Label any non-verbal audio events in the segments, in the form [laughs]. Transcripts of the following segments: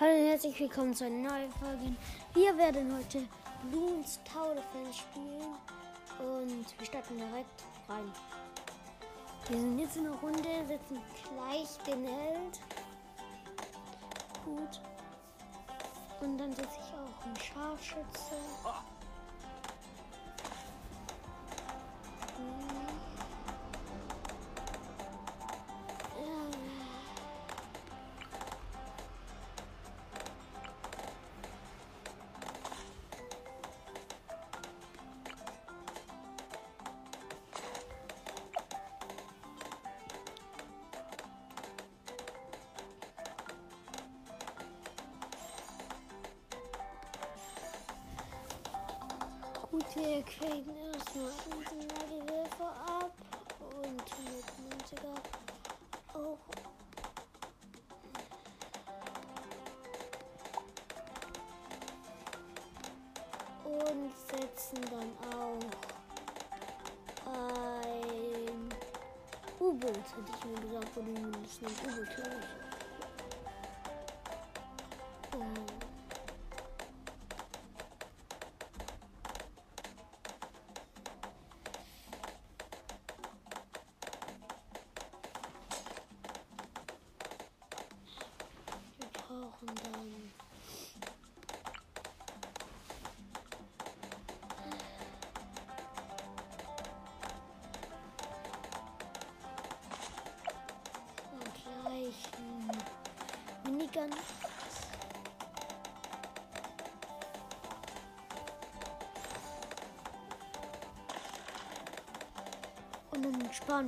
Hallo und herzlich willkommen zu einer neuen Folge. Wir werden heute Bloons Tower Defense spielen und wir starten direkt rein. Wir sind jetzt in der Runde, setzen gleich den Held. Gut. Und dann setze ich auch einen Scharfschütze. Hm. Wir kriegen erstmal unsere Würfe ab und 190er auch. Und setzen dann auch ein U-Boot, hätte ich mir gesagt, du mindestens U-Boot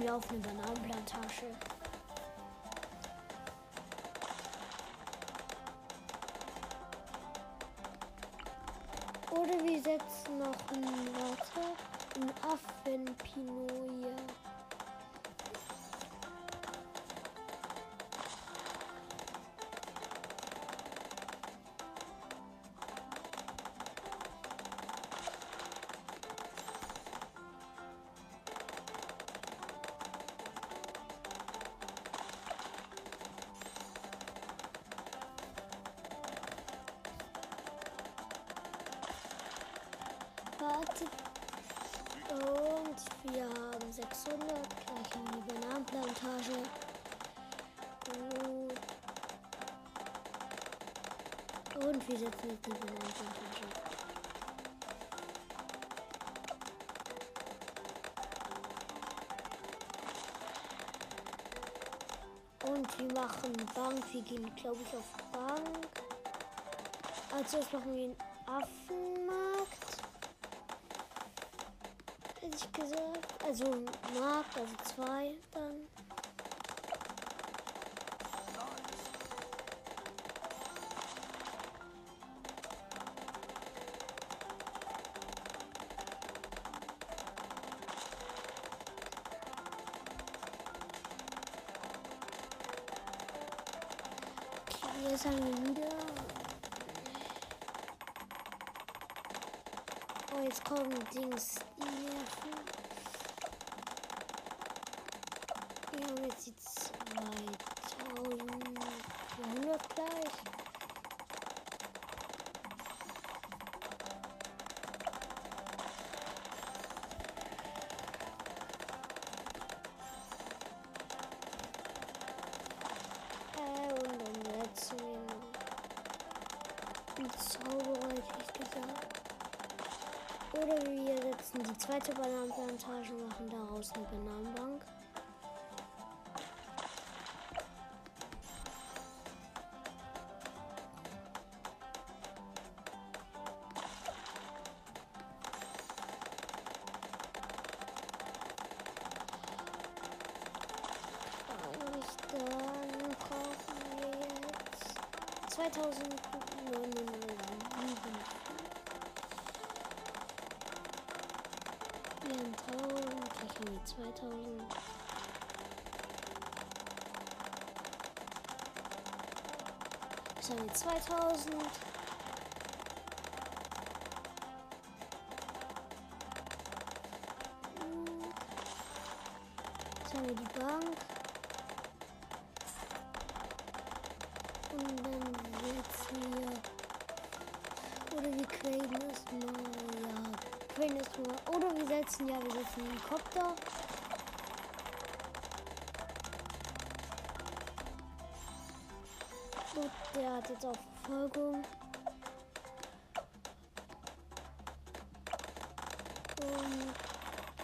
dann sparen wir auf 600, gleich in die Bananenplantage. Gut. Und wir setzen jetzt die Bananenplantage. Und wir machen Bank. Wir gehen, glaube ich, auf Bank. Also jetzt machen wir einen Affenmarkt. Hätte ich gesagt. Also Markt, also zwei dann. Jetzt haben wir wieder. Oh, jetzt kommen Dings, Jetzt die 2400 gleich. Äh, und dann noch einen Zauberer, hätte ich. Oder wir setzen die zweite Bananenplantage und machen daraus eine Bananenbank. 2009 Wir haben 1000, gleich haben wir 2000. Jetzt haben wir 2000. Gut, der hat jetzt auch Verfolgung. Und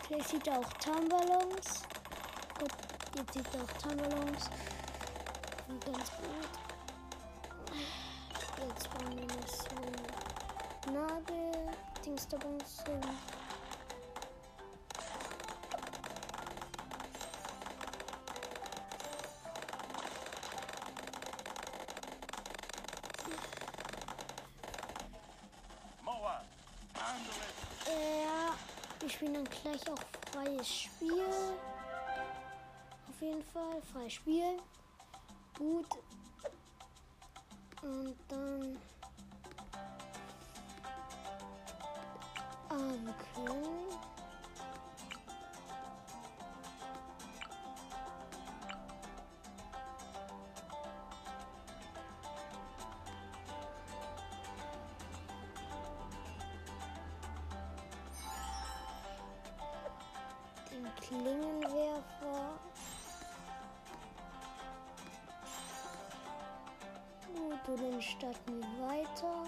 vielleicht sieht er auch Tarnballons. Gut, jetzt sieht er auch Tarnballons. Und ganz gut. Jetzt bauen wir noch so Nagel, Dingsterbums hin. Spielen dann gleich auch freies Spiel. Auf jeden Fall, freies Spiel. Gut. Und dann. Ah, wir können. Klingenwerfer. Gut, und dann starten wir weiter.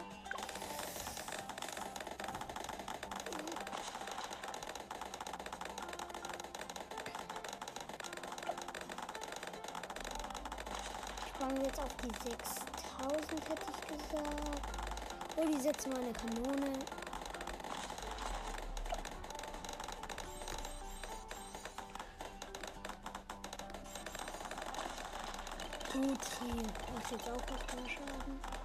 Wir jetzt auf die 6000, hätte ich gesagt. Oh, die setzen mal eine Kanone. Gut, hier macht jetzt auch was mehr Schaden.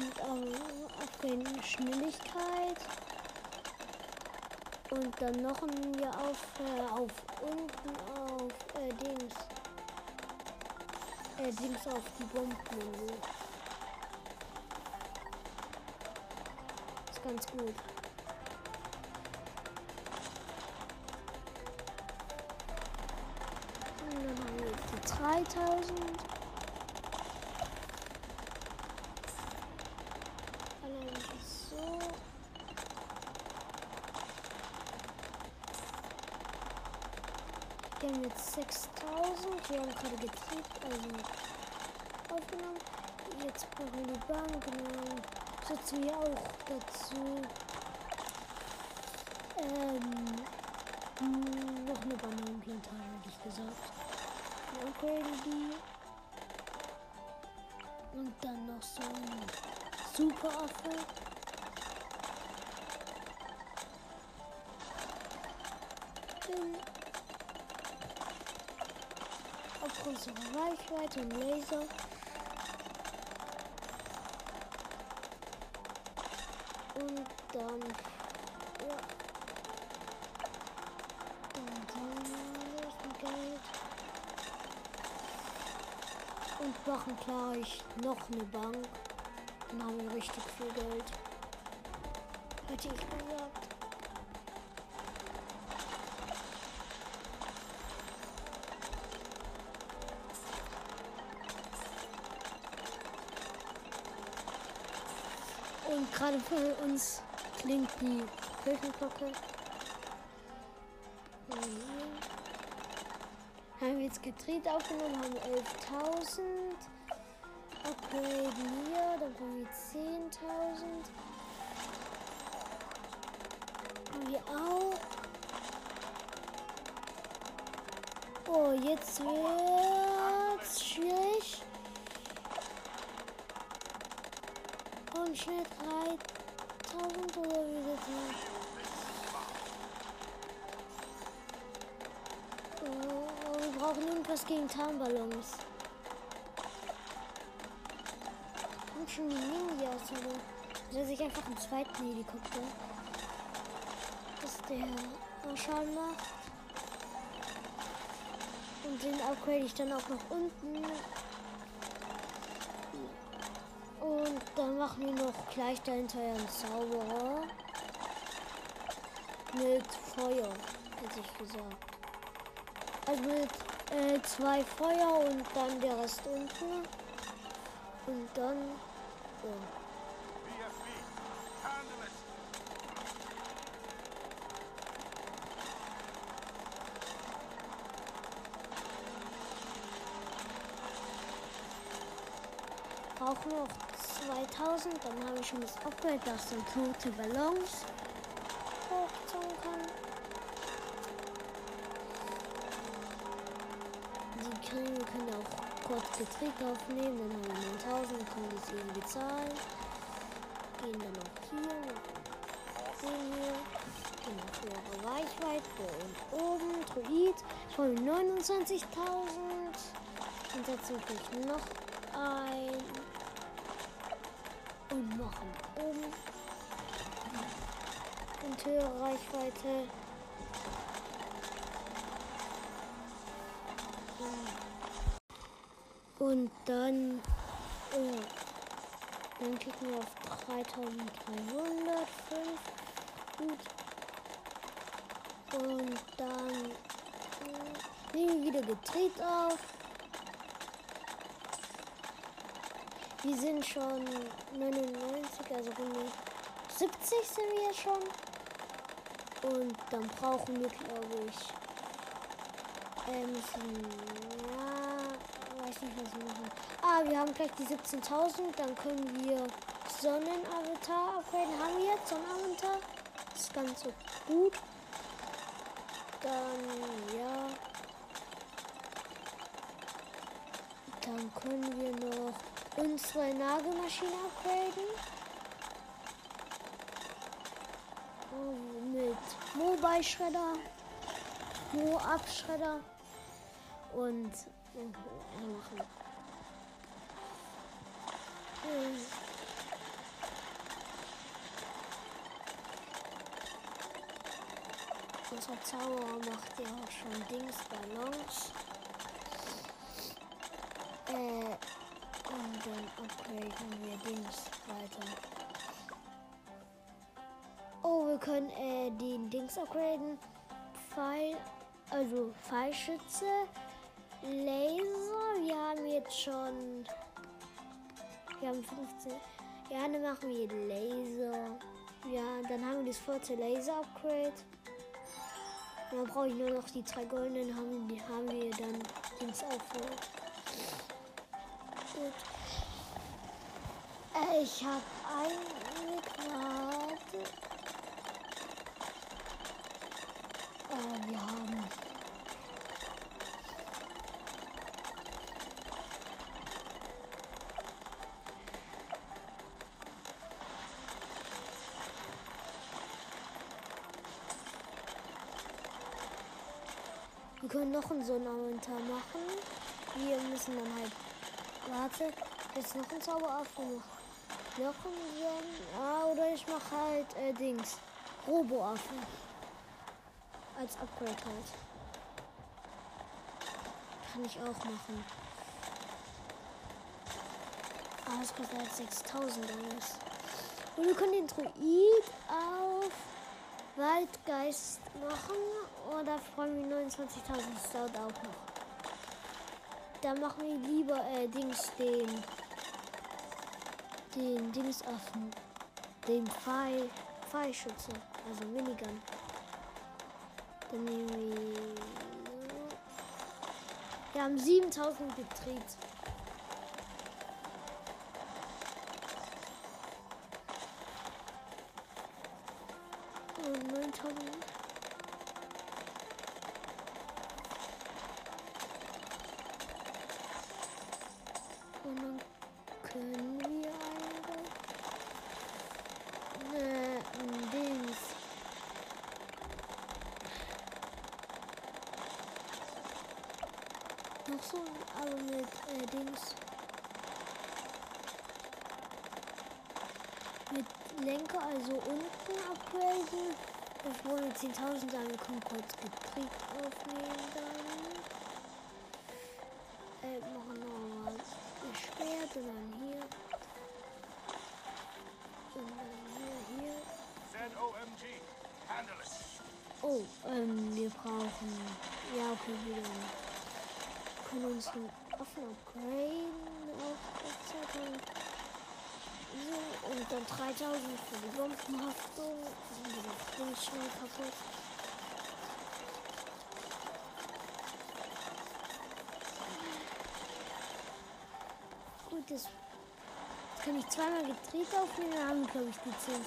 Und ähm, upgraden Schnelligkeit. Und dann noch ein Ninja auf, äh, auf unten auf äh, Dings. Äh, Dings auf die Bomben. Ist ganz gut. Und dann haben wir jetzt die 3000. Allein so. Wir haben jetzt 6000. Wir haben gerade getriebt, also aufgenommen. Jetzt brauchen wir die Bank. Genau. Setzen wir auch dazu. Ähm, mh, noch eine Bananenplantage, hätte ich gesagt. Wir upgraden die. Und dann noch so ein Superaffe. Unsere Reichweite und Laser. Und dann, ja. Dann wir das Geld. Und machen gleich noch eine Bank. Dann haben wir richtig viel Geld. Hätte ich gesagt. Gerade für uns klingt die Kirchenglocke. Haben wir jetzt gedreht aufgenommen, haben 11.000. Upgrade hier, dann kommen wir 10.000. Haben wir auch. Oh, jetzt wird's brauchen irgendwas gegen Tarnballons. Und schon die Ninjas, oder? setze ich einfach einen zweiten Helikopter. Dass der Schaden macht. Und den upgrade ich dann auch noch unten. Und dann machen wir noch gleich dahinter einen Zauberer. Mit Feuer, hätte ich gesagt. Also mit äh, zwei Feuer und dann der Rest unten. Und dann. It. Brauchen noch 2000, dann habe ich schon das Upgrade, dass dann tote Ballons kurz Betrieb aufnehmen, dann haben wir 9000, können das irgendwie bezahlen. Gehen dann auch hier, den hier, gehen auf höhere Reichweite und oben, Druid, schon 29.000. Und setzen wir noch ein und machen oben und höhere Reichweite. Und dann, ja, dann klicken wir auf 3300, 5, gut. Und dann äh, nehmen wir wieder gedreht auf. Wir sind schon 99, also Runde 70 sind wir schon. Und dann brauchen wir, glaube ich, äh, müssen, ja, weiß nicht, was wir machen. Ah, wir haben gleich die 17.000, dann können wir Sonnenavatar upgraden. Haben wir jetzt Sonnenavatar? Ist ganz so gut. Dann, ja. Dann können wir noch unsere Nagelmaschine upgraden. Oh, Mit Mobile Schredder, Mo Abschredder und machen. Unser Zauberer macht ja auch schon Dings Ballons. Äh, und dann upgraden wir Dings weiter. Oh, wir können äh, den Dings upgraden. Pfeil, also Pfeilschütze, Laser. Wir haben jetzt schon. Wir haben 15. Ja, dann machen wir Laser. Ja, dann haben wir das vierte Laser-Upgrade. Dann brauche ich nur noch die zwei goldenen, haben, die haben wir dann Dings auch. Gut. Äh, ich habe eine Karte. Äh, wir haben. Können noch einen Sonnenavatar machen. Wir müssen dann halt. Warte, jetzt noch ein Zauberaffe noch. Noch ein Sonnen. Ah, oder ich mache halt äh, Dings. Roboaffe. Als Upgrade halt. Kann ich auch machen. Ah, das kostet halt 6000 alles. Und wir können den Druid auf Waldgeist machen. Oder freuen wir 29.000. Das dauert auch noch. Dann machen wir lieber äh, Dings den. Den Dings auf den Pfeil. Pfeilschütze. Also Minigun. Dann nehmen wir. Wir haben 7000 gedreht. Wir 10.000 dann können kurz Betrieb aufnehmen dann. Äh, machen wir mal Schwert und dann hier. Und dann hier, hier. ZOMG. Handle. Oh, ähm, wir brauchen. Ja, okay, wieder. Können uns einen Waffen upgraden auf und dann 3000 für die Bombenhaftung. Noch ganz schnell kaputt. Gut, das kann ich zweimal gedreht aufnehmen, dann haben wir, glaube ich, die 10.000.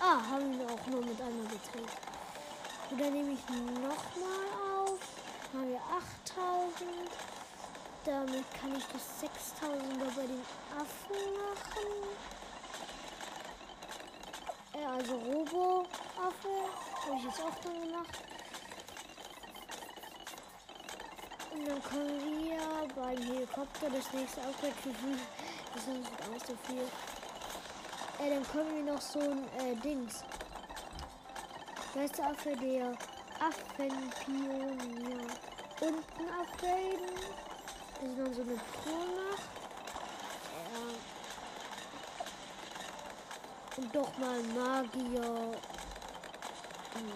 Ah, haben wir auch nur mit einmal gedreht. Und dann nehme ich nochmal auf. Dann haben wir 8000. Damit kann ich das 6000er bei den Affen machen. Äh, also Robo-Affe. Habe ich jetzt auch dann gemacht. Und dann können wir beim Helikopter das nächste Upgrade für [laughs] Das ist nicht auch so viel. Äh, dann können wir noch so ein äh, Dings. Beste Affe der Affenpionier unten upgraden. So eine macht. Ja. Und doch mal Magier. Hm.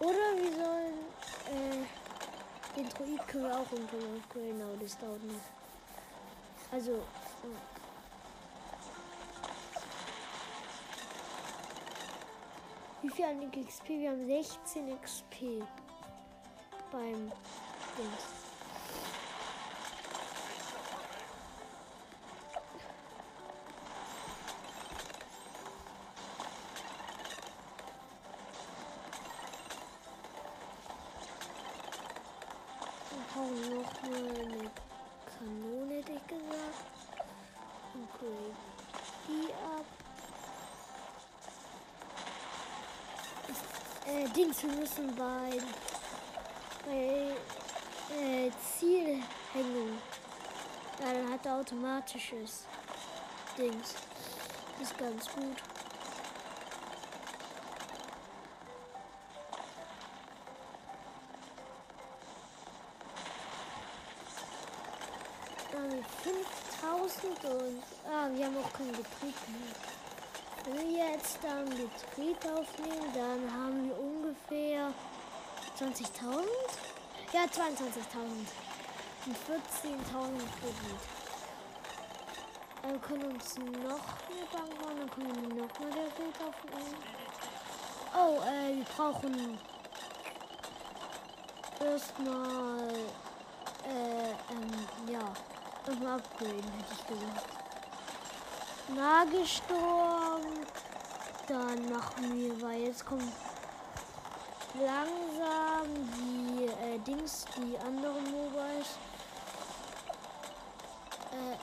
Oder wir sollen äh, den Druid können wir auch upgraden, aber das dauert nicht. Also. Ja. Wie viel an XP? Wir haben 16 XP beim Dings. Wir müssen bei, bei äh, Zielhängung. Ja, dann hat er automatisches Dings. Ist ganz gut. Dann 5000 und. Ah, wir haben auch keinen Betrieb mehr. Wenn wir jetzt dann Betrieb aufnehmen, dann haben wir ungefähr 20.000. Ja, 22.000. Und 14.000 Kredit. Äh, wir können uns noch eine Bank bauen, dann können wir noch mal der Geld aufnehmen. Oh, äh, wir brauchen erstmal, äh, ähm, ja, nochmal upgraden, hätte ich gesagt. Nagesturm. Dann machen wir, weil jetzt kommt langsam die äh, Dings, die anderen Mobiles. Äh,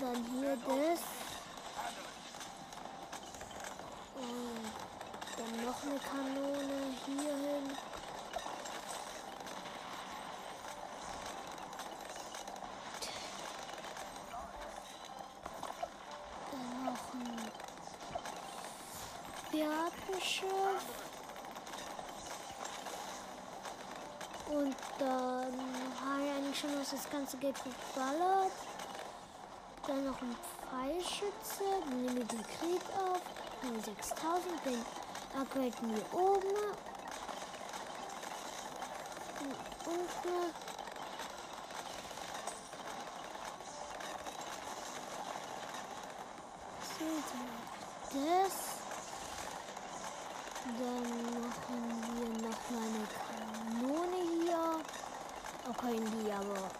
dann hier das. Und dann noch eine Kanone hier hin. Dann noch ein Piratenschiff. Und dann habe ich eigentlich schon was das ganze Geld verballert. Dann noch ein Pfeilschütze. Dann nehmen wir den Krieg auf. Dann 6000. Den upgraden wir oben. Unten. So, das. Dann machen wir noch mal eine Kanone hier. Okay, die aber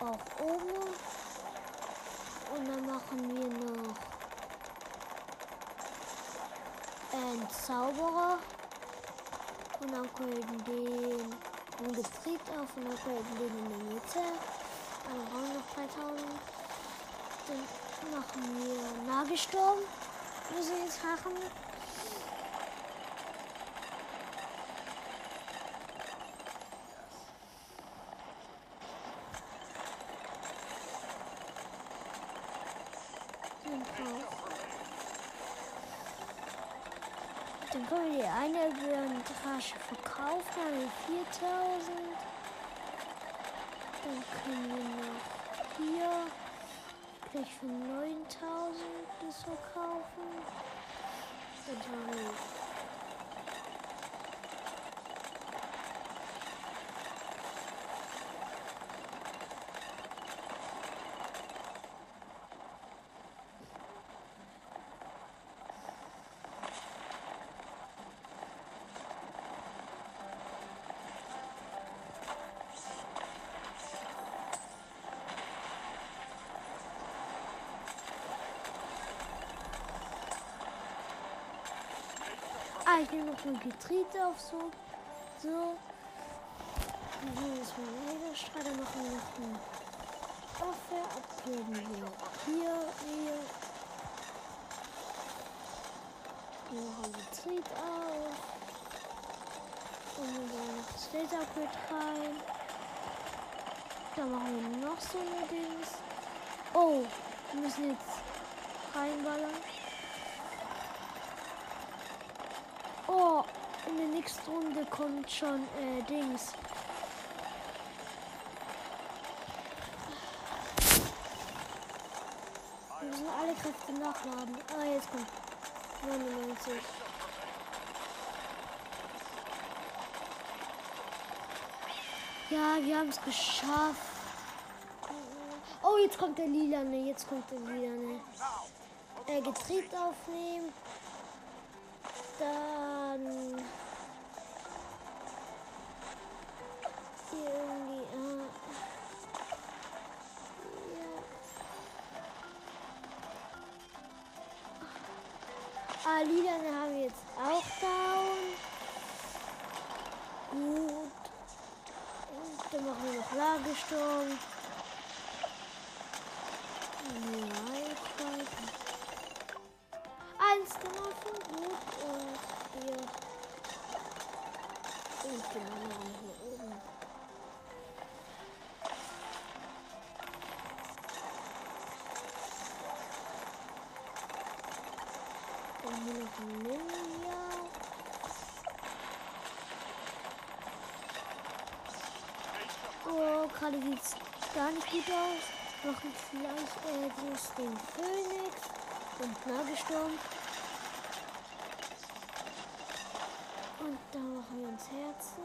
auch oben. Und dann machen wir noch einen Zauberer. Und dann können den einen Betrieb auf und dann können den in der Mitte. Dann brauchen wir noch 3000. Dann machen wir Nagelsturm. Müssen wir jetzt machen. Dann können wir die eine Plantage wir 4000. Dann können wir noch hier gleich für 9000 das verkaufen. Dann haben wir Ah, ich nehme noch ein Getriebe auf so. So. Dann haben wir jetzt mal Laserstrahl, dann machen wir noch eine Waffe, abgeben hier, hier. Dann machen wir Getriebe auf. Und dann noch das Lasergrid rein. Dann machen wir noch so eine Dings. Oh, wir müssen jetzt reinballern. Oh, in der nächsten Runde kommt schon äh, Dings. Wir müssen alle Kräfte nachladen. Ah, jetzt kommt 99. Ja, wir haben es geschafft. Oh, jetzt kommt der Lilane. Jetzt kommt der Lilane. Äh, Getriebe aufnehmen. Dann. Irgendwie. Äh, ja. Ah, Lilane haben wir jetzt auch down. Gut. Und dann machen wir noch Lagesturm. Ja, Und die anderen hier oben. Dann hier noch ein Ninja. Oh, gerade sieht es gar nicht gut aus. Machen vielleicht äh, bloß den Phoenix und Nagelsturm. Und dann machen wir uns Herzen.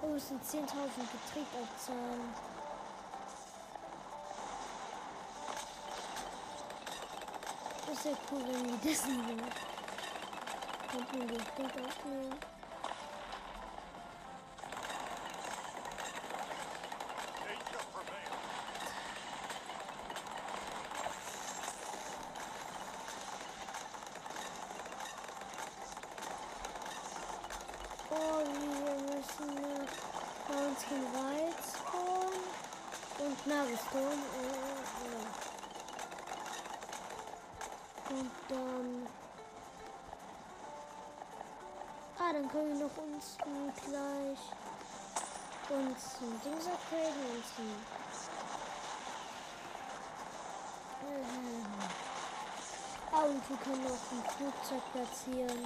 Oh, es sind 10.000 Getriebabzahlen. Das wäre cool, wenn wir das nehmen. Könnten wir den Krieg aufnehmen. Uns gleich uns ein Dings upgraden und ein. Ähm, ah, und wir können noch ein Flugzeug platzieren.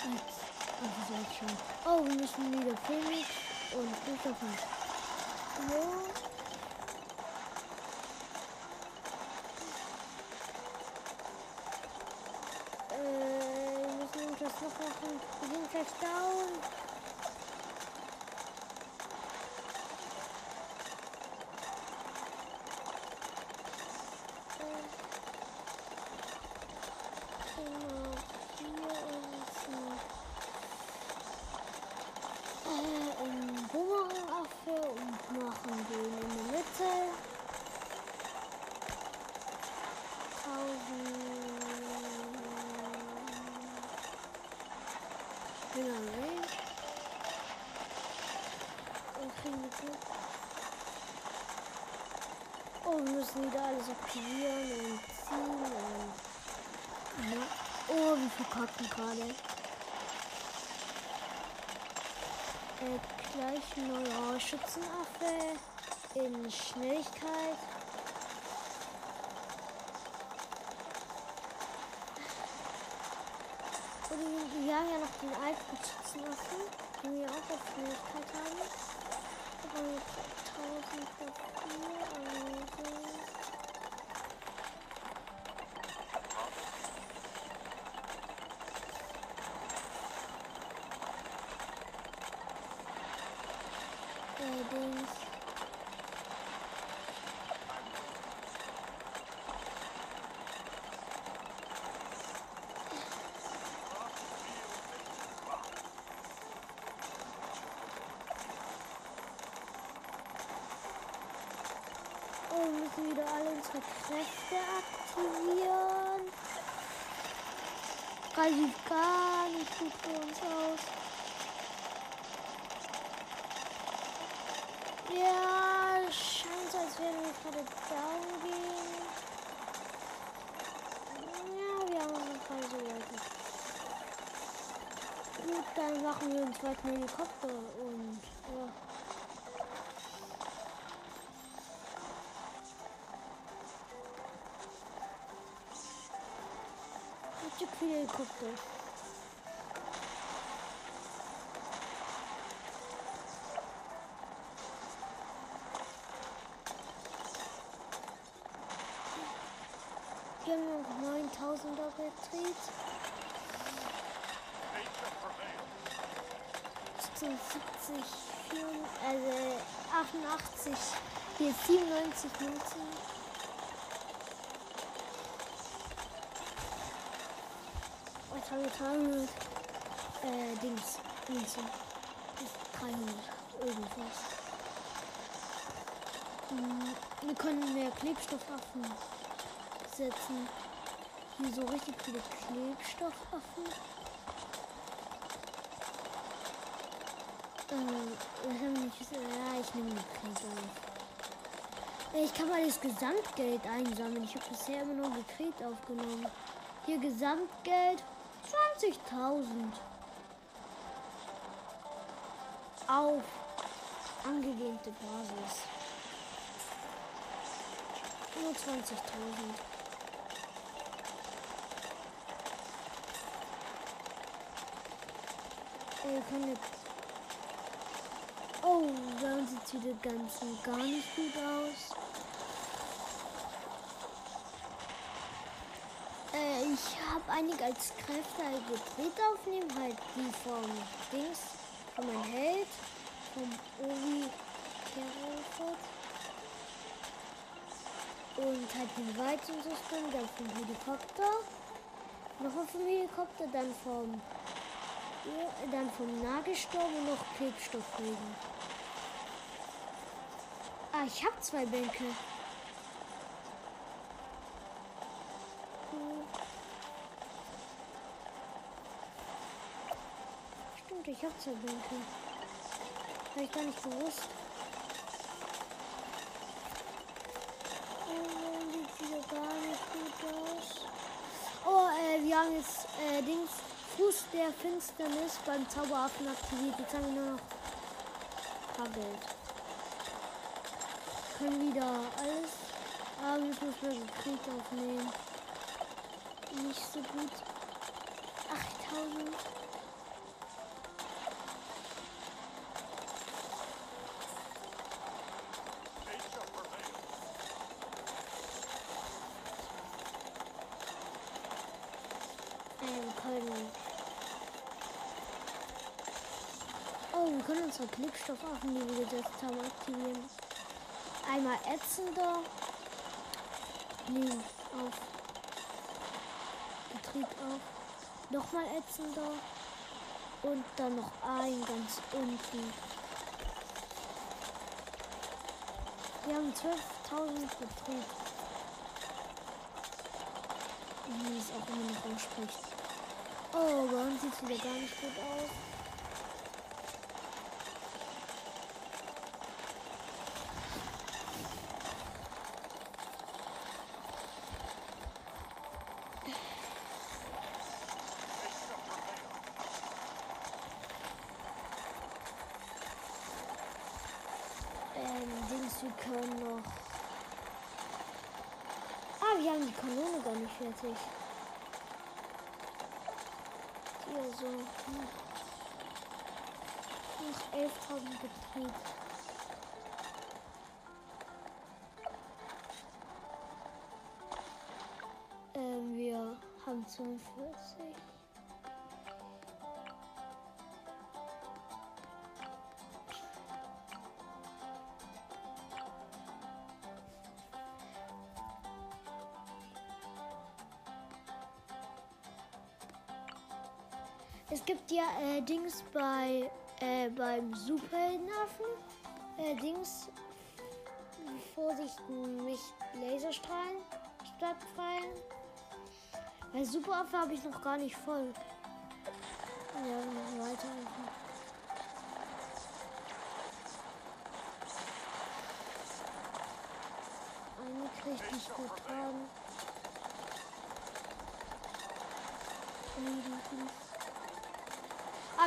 Als, also ich schon. Oh, wir müssen wieder Phoenix und Christopher. Ja. Äh, wir müssen irgendwas noch machen. Wir sind gleich down. Äh, Genau, hier unten. Äh, einen Bumerangaffe und machen den in der Mitte. Tausend. Genau, Range. Und kriegen wir gut. Oh, wir müssen wieder alles aktivieren und ziehen. Ja. Oh, wir verkacken gerade. Äh, gleich neuer Schützenaffe in Schnelligkeit. Und wir haben ja noch den alten Schützenaffen, den wir auch auf Schnelligkeit haben. Aber 1000 dafür, also. Äh, Dings. Oh, wir müssen wieder alle unsere Kräfte aktivieren. Das sieht gar nicht gut für uns aus. Ja, scheint als wären wir gerade down gehen. Ja, wir haben uns gerade so weiter. Gut, dann machen wir einen zweiten Helikopter Richtig viele Helikopter. Wir haben noch 9000er Betrieb. Nature prevails. 70, 4, also 88, hier 97 Münzen. 300? Äh, Dings, Münzen. 300, irgendwas. Hm, Wir können mehr Klebstoffaffen setzen. Hier so richtig viele Klebstoffaffen. Ähm? Ja, ich nehme die auf. Äh, Ich kann mal das Gesamtgeld einsammeln. Ich habe bisher immer nur gekriegt aufgenommen. Hier Gesamtgeld 20.000. Auf angelehnte Basis. Nur 20.000. Äh, Wir können jetzt Oh, dann sieht wieder ganz und gar nicht gut aus. Äh, ich habe einige als Kräfte halt gedreht aufnehmen, halt die vom Dings, von meinem Held, vom Ovi Kerofort. Und halt den Weizensystem, dann vom Helikopter. Nochmal vom Helikopter, dann vom ja, dann vom Nagelsturm und noch Klebstoffregen. Ah, ich habe zwei Bänke. Stimmt, ich habe zwei Bänke. Habe ich gar nicht gewusst. Oh, sieht wieder gar nicht gut aus. Oh, äh, wir haben jetzt äh, Dings Fuß der Finsternis beim Zauberaffen aktiviert. Jetzt haben wir nur noch ein paar Geld. Können wieder alles. Aber jetzt müssen wir den Krieg aufnehmen. Nicht so gut. 8000. Nature prevails. Ähm, können. Unsere Klebstoffaffen, die wir gesetzt haben, aktivieren. Einmal ätzender. Nee, auf. Betrieb auf. Nochmal ätzender. Und dann noch ein ganz unten. Wir haben 12.000 Betrieb. Wie es auch immer noch ausspricht. Oh, bei sieht es wieder gar nicht gut aus. Ähm, Dings, wir können noch. Ah, wir haben die Kanone gar nicht fertig. Hier so. Noch 11.000 Betrieb. Ähm, wir haben 42. Es gibt ja äh, Dings bei äh, beim Superheldenaffen. Äh, Dings. Vorsicht, nicht Laserstrahlen stattfallen. Bei Superaffe habe ich noch gar nicht voll. Ja, weiter. Eine nicht gut tragen.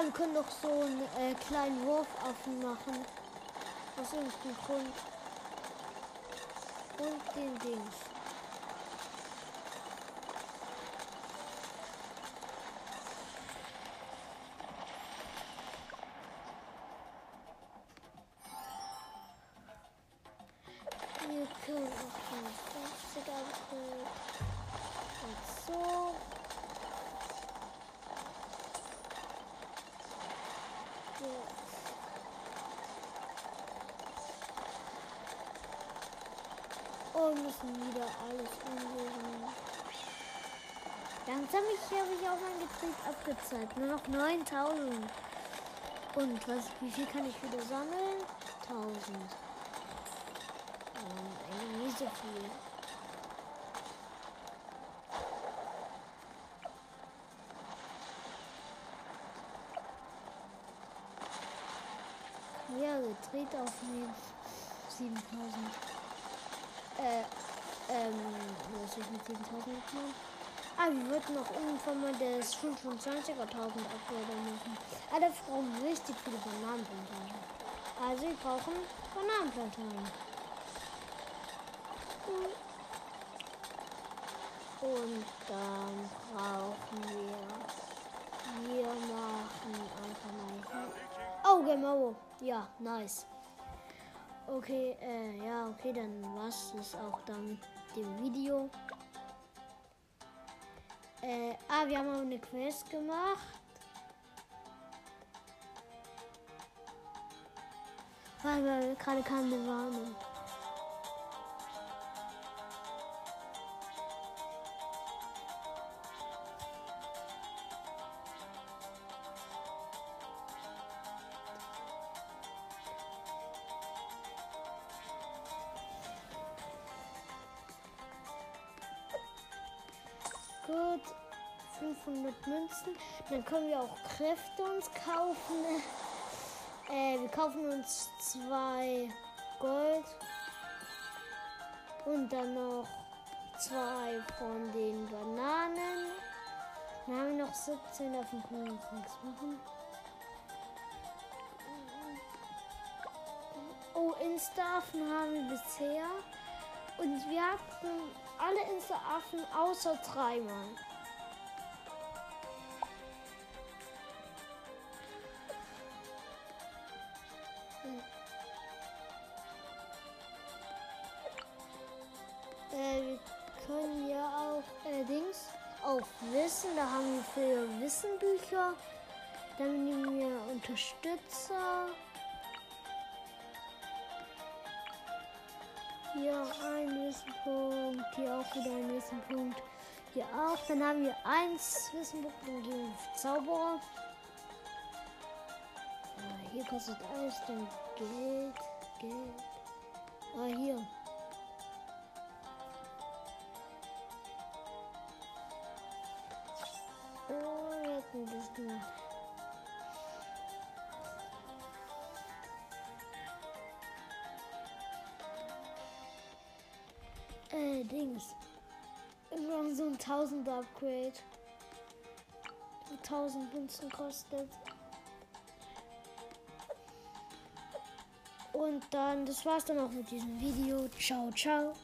Wir können doch so einen äh, kleinen Wurfaffen machen. Aus irgendeinem Grund. Und den Dings. Und müssen wieder alles umlegen. Langsam habe ich auch mein Getrieb abgezahlt. Nur noch 9000. Und was, wie viel kann ich wieder sammeln? 1000. Ähm, eigentlich nicht so viel. Ja, gedreht aufnehmen. 7000. Äh, ähm, was soll ich mit 7000 machen? Ah, wir wollten noch irgendwann mal das 25er 1000 Upgrader machen. Ah, dafür brauchen wir richtig viele Bananenplantagen. Also, wir brauchen Bananenplantagen. Und dann brauchen wir. Wir machen einfach mal. Oh, genau. Ja, nice. Okay, äh, ja, okay, dann war's das auch dann mit dem Video. Äh, ah, wir haben auch eine Quest gemacht. Weil, weil gerade kam eine Warnung. Dann können wir auch Kräfte uns kaufen. [laughs] Äh, wir kaufen uns zwei Gold. Und dann noch zwei von den Bananen. Dann haben wir noch 17, davon können wir uns nichts machen. Oh, Insta-Affen haben wir bisher. Und wir hatten alle Insta-Affen außer dreimal. Wissen, da haben wir für Wissenbücher. Dann nehmen wir Unterstützer. Hier ein Wissenpunkt, hier auch wieder ein Wissenpunkt. Hier auch. Dann haben wir eins Wissenpunkt und gehen wir auf Zauberer. Ah, hier kostet alles dann Geld, Geld. Ah, hier. 1000 Upgrade. 1000 Münzen kostet. Und dann, das war's dann auch mit diesem Video. Ciao, ciao.